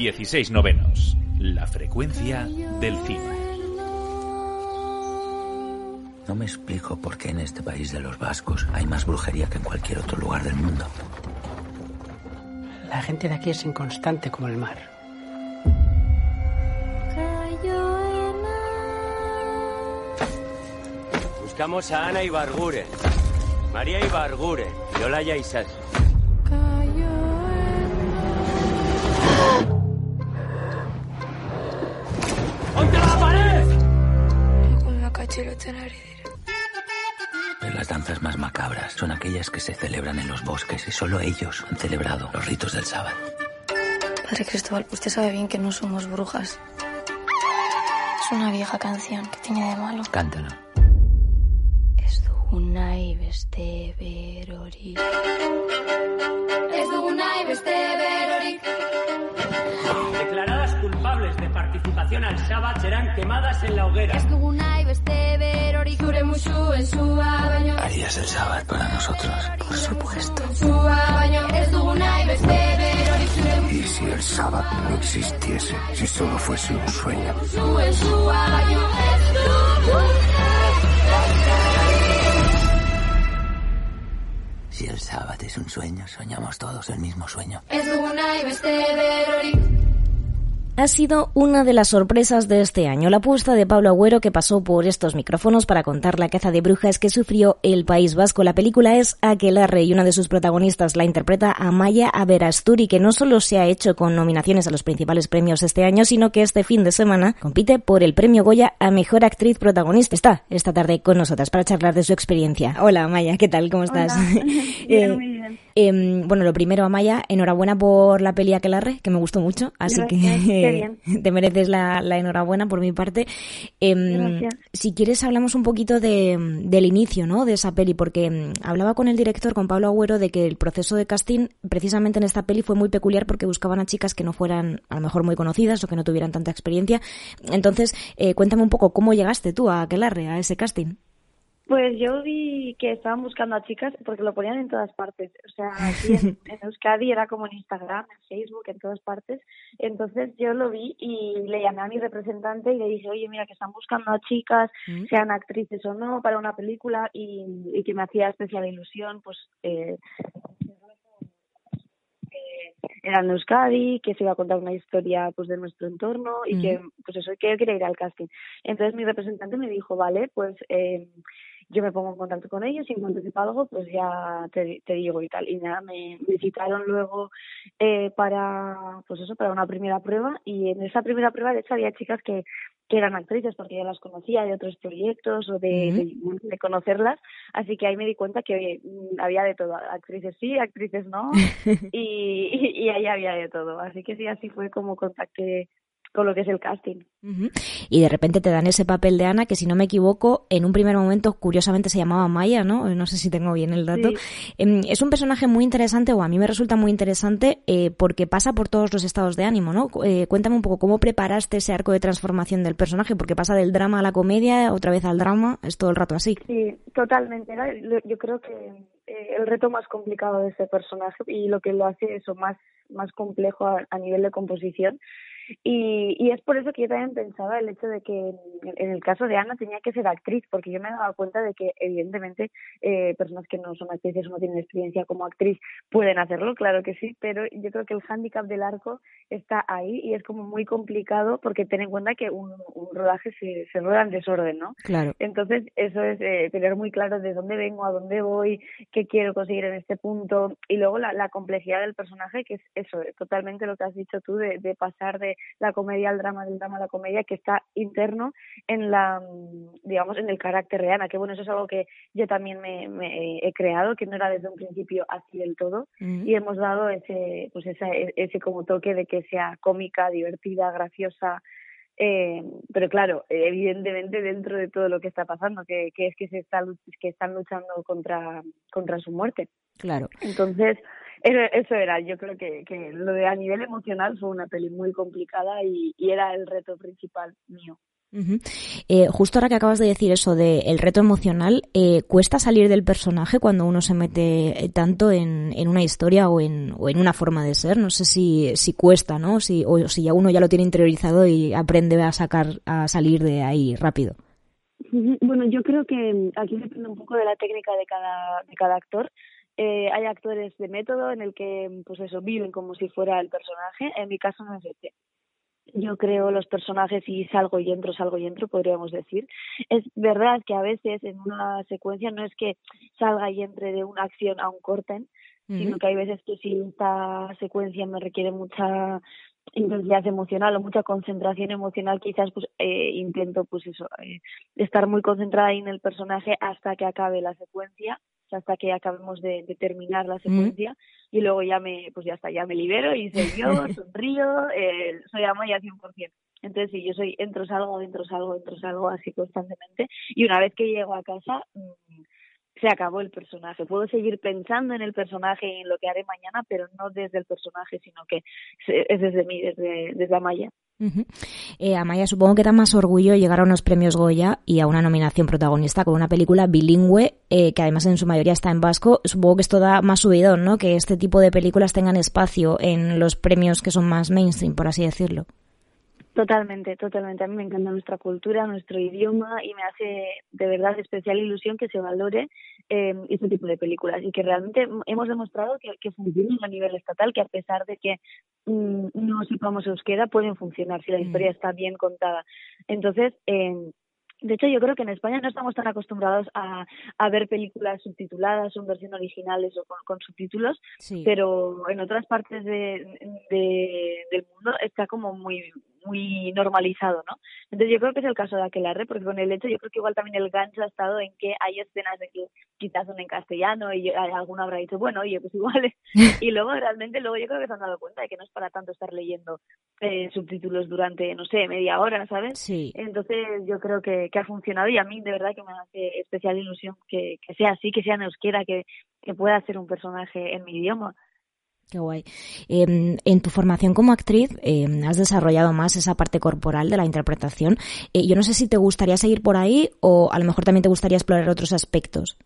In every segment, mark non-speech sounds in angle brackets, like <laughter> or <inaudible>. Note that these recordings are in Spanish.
16 novenos. La frecuencia del cine. No me explico por qué en este país de los vascos hay más brujería que en cualquier otro lugar del mundo. La gente de aquí es inconstante como el mar. Buscamos a Ana Ibarguren, María Ibarguren y Olaya Isas. Pero las danzas más macabras son aquellas que se celebran en los bosques y solo ellos han celebrado los ritos del sábado. Padre Cristóbal, usted sabe bien que no somos brujas. Es una vieja canción que tiene de malo. Cántalo. Ez dugu nahi beste. Ez dugu nahi beste. Declaradas culpables de participación al Shabbat serán quemadas en la hoguera. Nahi beste Harías el sábado para nosotros. Por supuesto. ¿Y si el sábado no existiese? Si solo fuese un sueño. Si el sábado es un sueño, soñamos todos el mismo sueño. Ha sido una de las sorpresas de este año, la apuesta de Pablo Agüero que pasó por estos micrófonos para contar la caza de brujas que sufrió el País Vasco. La película es Aquelarre y una de sus protagonistas la interpreta Amaya Averasturi, que no solo se ha hecho con nominaciones a los principales premios este año, sino que este fin de semana compite por el premio Goya a Mejor Actriz Protagonista. Está esta tarde con nosotras para charlar de su experiencia. Hola Amaya, ¿qué tal? ¿Cómo estás? <laughs> Bien, muy bien. Em, bueno, lo primero, Amaya, enhorabuena por la peli Aquelarre, que me gustó mucho, así Gracias, que <laughs> te mereces la, la enhorabuena por mi parte. Gracias. si quieres, hablamos un poquito de, del inicio ¿no? de esa peli, porque em, hablaba con el director, con Pablo Agüero, de que el proceso de casting, precisamente en esta peli, fue muy peculiar porque buscaban a chicas que no fueran a lo mejor muy conocidas o que no tuvieran tanta experiencia. Entonces, eh, cuéntame un poco cómo llegaste tú a Aquelarre, a ese casting. Pues yo vi que estaban buscando a chicas porque lo ponían en todas partes. O sea, <laughs> aquí en, en Euskadi era como en Instagram, en Facebook, en todas partes. Entonces yo lo vi y le llamé a mi representante y le dije, oye, mira, que están buscando a chicas, Mm. sean actrices o no, para una película y, y que me hacía especial ilusión, pues... Eh, eh, era en Euskadi, que se iba a contar una historia pues de nuestro entorno y que pues eso que yo quería ir al casting. Entonces mi representante me dijo, vale, pues eh, yo me pongo en contacto con ellos y en cuanto sepa algo pues ya te, te digo y tal. Y nada, me visitaron luego eh, para pues eso, para una primera prueba. Y en esa primera prueba de hecho había chicas que que eran actrices porque yo las conocía de otros proyectos o de, de conocerlas, así que ahí me di cuenta que oye, mm, había de todo, actrices sí, actrices no, <laughs> y, y, y ahí había de todo, así que sí, así fue como contacté con lo que es el casting. Y de repente te dan ese papel de Ana que, si no me equivoco, en un primer momento, curiosamente, se llamaba Maya, ¿no? No sé si tengo bien el dato. Em, Es un personaje muy interesante, o a mí me resulta muy interesante, eh, porque pasa por todos los estados de ánimo, ¿no? Eh, cuéntame un poco cómo preparaste ese arco de transformación del personaje, porque pasa del drama a la comedia, otra vez al drama, es todo el rato así. Sí, totalmente. Lo- yo creo que eh, el reto más complicado de ese personaje y lo que lo hace eso más, más complejo a, a nivel de composición. Y, y es por eso que yo también pensaba el hecho de que en, en el caso de Ana tenía que ser actriz, porque yo me daba cuenta de que evidentemente eh, personas que no son actrices o no tienen experiencia como actriz pueden hacerlo, claro que sí, pero yo creo que el hándicap del arco está ahí y es como muy complicado porque ten en cuenta que un, un rodaje se, se rueda en desorden, ¿no? Claro. Entonces, eso es eh, tener muy claro de dónde vengo, a dónde voy, qué quiero conseguir en este punto. Y luego la, la complejidad del personaje, que es eso, eh, totalmente lo que has dicho tú, de, de pasar de la comedia al drama, del drama a la comedia, que está interno en la, digamos, en el carácter de Ana. Que bueno, eso es algo que yo también me, me he creado, que no era desde un principio así del todo. Mm. Y hemos dado ese, pues esa, ese como toque de que sea cómica, divertida, graciosa, eh, pero claro, evidentemente dentro de todo lo que está pasando, que, que es que se está que están luchando contra contra su muerte. Claro. Entonces, eso, eso era, yo creo que, que lo de a nivel emocional fue una peli muy complicada y, y era el reto principal mío. Eh, justo ahora que acabas de decir eso del el reto emocional, eh, ¿cuesta salir del personaje cuando uno se mete tanto en, en una historia o en, o en, una forma de ser? No sé si, si cuesta, ¿no? Si, o si ya uno ya lo tiene interiorizado y aprende a sacar, a salir de ahí rápido. Bueno, yo creo que aquí depende un poco de la técnica de cada, de cada actor. Eh, hay actores de método en el que, pues eso, viven como si fuera el personaje. En mi caso no es este yo creo los personajes y salgo y entro, salgo y entro, podríamos decir. Es verdad que a veces en una secuencia no es que salga y entre de una acción a un corten, sino que hay veces que si esta secuencia me requiere mucha intensidad emocional o mucha concentración emocional quizás pues eh, intento pues eso eh, estar muy concentrada ahí en el personaje hasta que acabe la secuencia hasta que acabemos de, terminar la secuencia y luego ya me, pues ya está, ya me libero y soy yo, <laughs> sonrío, eh, soy Amaya 100%. Entonces, sí, yo soy entro, salgo, entro, salgo, entro, salgo, así constantemente. Y una vez que llego a casa, mm, se acabó el personaje. Puedo seguir pensando en el personaje y en lo que haré mañana, pero no desde el personaje, sino que es desde mí, desde, desde Amaya. Eh, Amaya, supongo que da más orgullo llegar a unos premios Goya y a una nominación protagonista con una película bilingüe eh, que además en su mayoría está en vasco. Supongo que esto da más subidón, ¿no? Que este tipo de películas tengan espacio en los premios que son más mainstream, por así decirlo. Totalmente, totalmente. A mí me encanta nuestra cultura, nuestro idioma y me hace de verdad especial ilusión que se valore eh, este tipo de películas y que realmente hemos demostrado que, que funcionan a nivel estatal, que a pesar de que mm, no sepamos euskera, pueden funcionar si la mm. historia está bien contada. Entonces, eh, de hecho, yo creo que en España no estamos tan acostumbrados a, a ver películas subtituladas o en versión originales o con, subtítulos, pero en otras partes de, de, del mundo está como muy muy normalizado, ¿no? Entonces yo creo que es el caso de Aquelarre, porque con el hecho yo creo que igual también el gancho ha estado en que hay escenas de que quizás son en castellano y alguno habrá dicho, bueno, oye, pues igual <laughs> y luego realmente luego yo creo que se han dado cuenta de que no es para tanto estar leyendo eh, subtítulos durante, no sé, media hora, ¿sabes? Sí. Entonces yo creo que, que ha funcionado y a mí de verdad que me hace especial ilusión que, que sea así, que sea en euskera, que, que pueda ser un personaje en mi idioma. Qué guay. Em, en tu formación como actriz em, has desarrollado más esa parte corporal de la interpretación. Eh, yo no sé si te gustaría seguir por ahí o a lo mejor también te gustaría explorar otros aspectos.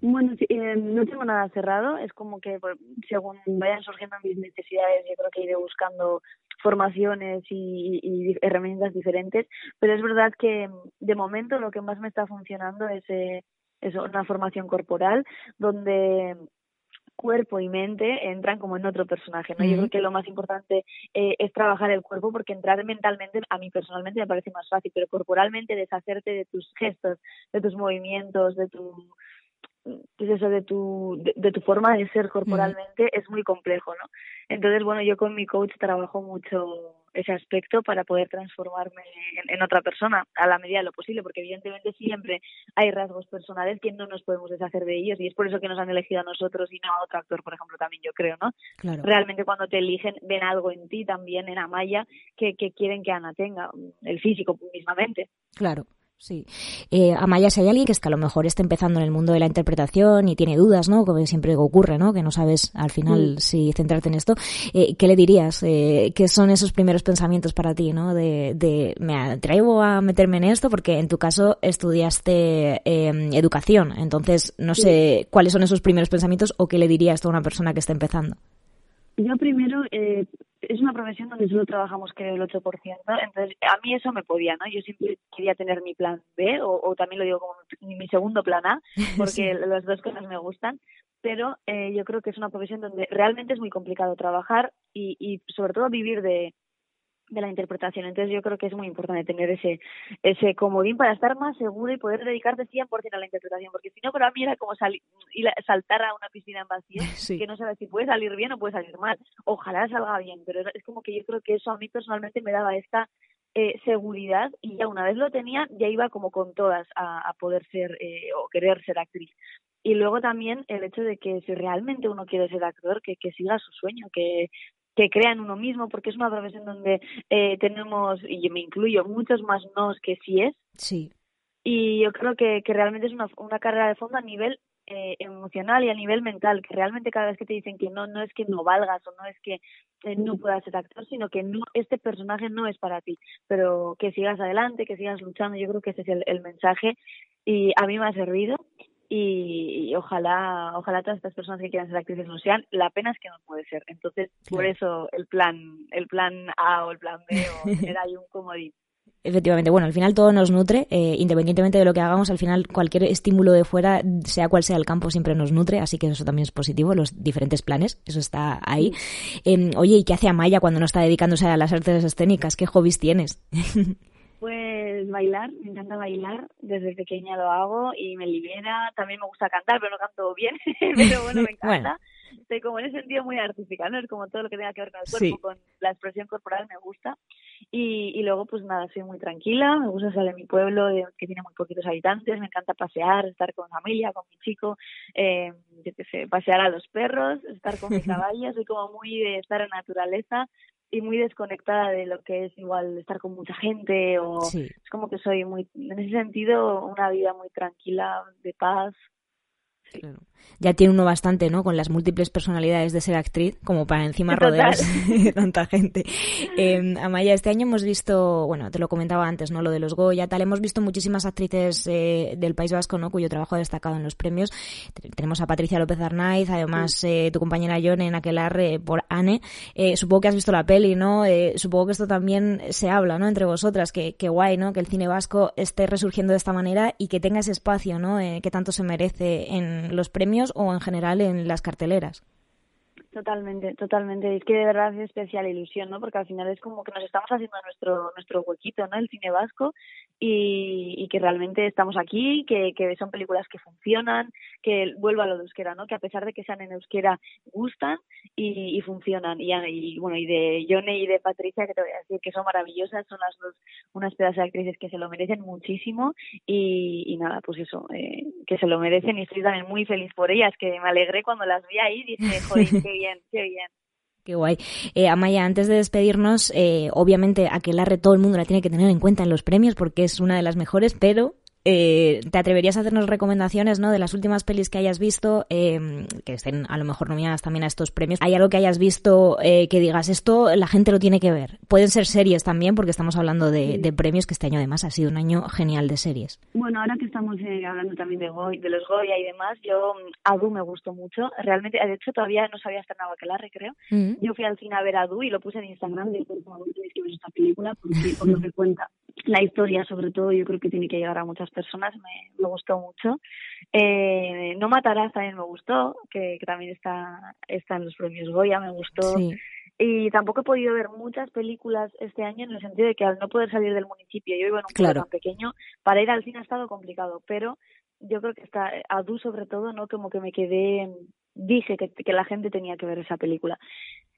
Bueno, em, no tengo nada cerrado. Es como que pues, según vayan surgiendo mis necesidades, yo creo que iré buscando formaciones y, y, herramientas diferentes. Pero es verdad que de momento lo que más me está funcionando es, eh, es una formación corporal donde cuerpo y mente entran como en otro personaje, ¿no? Yo creo que lo más importante eh, es trabajar el cuerpo porque entrar mentalmente a mí personalmente me parece más fácil, pero corporalmente deshacerte de tus gestos, de tus movimientos, de tu pues eso de tu de, tu forma de ser corporalmente es muy complejo, ¿no? Entonces, bueno, yo con mi coach trabajo mucho ese aspecto para poder transformarme en, otra persona a la medida de lo posible, porque evidentemente siempre hay rasgos personales que no nos podemos deshacer de ellos y es por eso que nos han elegido a nosotros y no a otro actor, por ejemplo, también yo creo, ¿no? Claro. Realmente cuando te eligen ven algo en ti también, en Amaya, que, que quieren que Ana tenga, el físico mismamente. Claro. Sí. Eh, Amaya, si hay alguien que es que a lo mejor está empezando en el mundo de la interpretación y tiene dudas, ¿no? Como siempre ocurre, ¿no? Que no sabes al final si centrarte en esto. Eh, ¿Qué le dirías? Eh, ¿Qué son esos primeros pensamientos para ti, ¿no? De, de, me atrevo a meterme en esto porque en tu caso estudiaste em, educación. Entonces, no sé cuáles son esos primeros pensamientos o qué le dirías a una persona que está empezando. Yo primero, eh, es una profesión donde solo trabajamos creo el 8%, entonces a mí eso me podía, ¿no? Yo siempre quería tener mi plan B o, también lo digo como mi, segundo plan A, <laughs> porque las dos cosas me gustan, pero eh, yo creo que es una profesión donde realmente es muy complicado trabajar y, y sobre todo vivir de, de la interpretación. Entonces yo creo que es muy importante tener ese ese comodín para estar más seguro y poder dedicarte 100% a la interpretación, porque si no para mí era como salir saltar a una piscina en vacío, <laughs> que no sabes si puede salir bien o puede salir mal. Ojalá salga bien, pero es como que yo creo que eso a mí personalmente me daba esta eh, seguridad y ya una vez lo tenía ya iba como con todas a, poder ser eh, o querer ser actriz. Y luego también el hecho de que si realmente uno quiere ser actor, que, que siga su sueño, que, que crea en uno mismo, porque es una profesión donde eh, tenemos, y yo me incluyo, muchos más nos que sí es. Sí. Y yo creo que, que realmente es una, una carrera de fondo a nivel eh, emocional y a nivel mental, que realmente cada vez que te dicen que no, no es que no valgas o no es que eh, no puedas ser actor, sino que no este personaje no es para ti, pero que sigas adelante, que sigas luchando. Yo creo que ese es el, mensaje y a mí me ha servido y, ojalá ojalá todas estas personas que quieran ser actrices no sean. La pena es que no puede ser. Entonces, por eso el plan el plan A o el plan B o <laughs> era ahí un comodín. Efectivamente, bueno, al final todo nos nutre, eh, independientemente de lo que hagamos, al final cualquier estímulo de fuera, sea cual sea el campo, siempre nos nutre, así que eso también es positivo, los diferentes planes, eso está ahí. Em, oye, ¿y qué hace Amaya cuando no está dedicándose a las artes escénicas? ¿Qué hobbies tienes? <laughs> Pues bailar, me encanta bailar, desde pequeña lo hago y me libera, también me gusta cantar, pero no canto bien, <laughs> pero bueno, me <laughs> encanta. Estoy como en ese sentido muy artística, ¿no? Es como todo lo que tenga que ver con el cuerpo, con la expresión corporal me gusta. Y, y luego, pues nada, soy muy tranquila, me gusta salir de mi pueblo, que tiene muy poquitos habitantes, me encanta pasear, estar con familia, con mi chico, eh, yo qué sé, pasear a los perros, estar con mi <laughs> caballa, soy como muy de estar en naturaleza, y muy desconectada de lo que es igual estar con mucha gente o es como que soy muy en ese sentido una vida muy tranquila de paz ya tiene uno bastante, ¿no? Con las múltiples personalidades de ser actriz, como para encima rodearse <laughs> de tanta gente. Eh, Amaya, este año hemos visto, bueno, te lo comentaba antes, ¿no? Lo de los Goya, tal. Hemos visto muchísimas actrices eh, del País Vasco, ¿no? Cuyo trabajo ha destacado en los premios. Tenemos a Patricia López Arnaiz, además eh, tu compañera John en Aquelarre por Anne. Eh, supongo que has visto la peli, ¿no? supongo que esto también se habla, ¿no? Entre vosotras, que, que guay, ¿no? Que el cine vasco esté resurgiendo de esta manera y que tenga ese espacio, ¿no? que tanto se merece en los premios o en general en las carteleras. Totalmente, totalmente. Es que de verdad es especial ilusión, ¿no? Porque al final es como que nos estamos haciendo nuestro nuestro huequito, ¿no? El cine vasco y, que realmente estamos aquí, que, que son películas que funcionan, que vuelva a lo de euskera, ¿no? Que a pesar de que sean en euskera gustan y, funcionan. Y, bueno, y de Yone y de Patricia, que te voy a decir que son maravillosas, son las dos unas pedazos de actrices que se lo merecen muchísimo y, nada, pues eso, eh, que se lo merecen y estoy también muy feliz por ellas, que me alegré cuando las vi ahí y dije, joder, qué <laughs> qué bien. Qué guay. Eh, Amaya, antes de despedirnos, eh, obviamente Aquelarre todo el mundo la tiene que tener en cuenta en los premios porque es una de las mejores, pero eh, ¿te atreverías a hacernos recomendaciones ¿no? de las últimas pelis que hayas visto, eh, que estén a lo mejor nominadas también a estos premios? ¿Hay algo que hayas visto eh, que digas, esto la gente lo tiene que ver? Pueden ser series también, porque estamos hablando de, premios, que este año además ha sido un año genial de series. Bueno, ahora que estamos hablando también de, de los Goya y demás, yo, mm, Adu me gustó mucho. Realmente, de hecho, todavía no sabía estrenado Aquelarre, creo. Mm. Yo fui al cine a ver Adu y lo puse en Instagram de por favor, tenéis que ver esta película, porque por lo que cuenta la historia, sobre todo, yo creo que tiene que llegar a muchas personas, me, me gustó mucho. Eh, no matarás también me gustó, que, también está, está en los premios Goya, me gustó. Y tampoco he podido ver muchas películas este año en el sentido de que al no poder salir del municipio, yo vivo en un pueblo tan pequeño, para ir al cine ha estado complicado, pero yo creo que está, a Du sobre todo, ¿no? Como que me quedé, dije que, que la gente tenía que ver esa película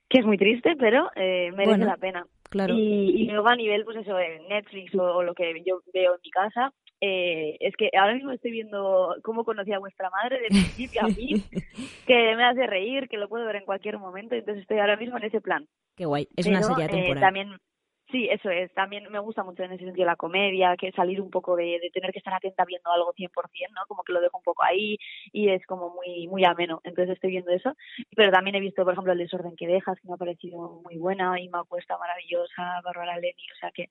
que es muy triste, pero eh, merece la pena. Claro. Y, y, luego a nivel, pues eso, en Netflix o, lo que yo veo en mi casa, eh, es que ahora mismo estoy viendo cómo conocí a vuestra madre de principio a fin, <laughs> que me hace reír, que lo puedo ver en cualquier momento, entonces estoy ahora mismo en ese plan. Qué guay, es una serie temporal. Eh, también Sí, eso es. También me gusta mucho en ese sentido la comedia, que salir un poco de, de tener que estar atenta viendo algo 100%, ¿no? Como que lo dejo un poco ahí y es como muy muy ameno. Entonces estoy viendo eso. Pero también he visto, por ejemplo, El desorden que dejas, que me ha parecido muy buena, y me ha puesto maravillosa, Bárbara Leni, o sea que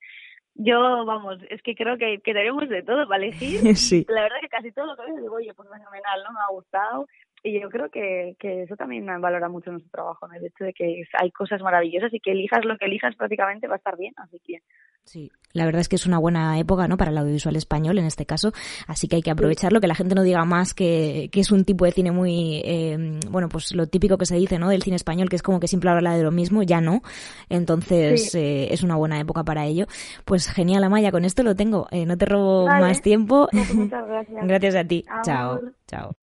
yo, vamos, es que creo que, que tenemos de todo para elegir. <laughs> Sí. La verdad que casi todo lo que veo digo, oye, pues fenomenal, ¿no? Me ha gustado y yo creo que, que eso también valora mucho nuestro trabajo, el hecho de que hay cosas maravillosas y que elijas lo que elijas prácticamente va a estar bien, así que... Sí, la verdad es que es una buena época, ¿no? Para el audiovisual español en este caso, así que hay que aprovecharlo, que la gente no diga más que, que es un tipo de cine muy, eh, bueno, pues lo típico que se dice, ¿no? Del cine español, que es como que siempre habla de lo mismo, ya no. Entonces, eh, es una buena época para ello. Pues genial, Amaya, con esto lo tengo. Eh, no te robo más tiempo. Pues muchas gracias. <laughs> gracias a ti. Chao. Chao.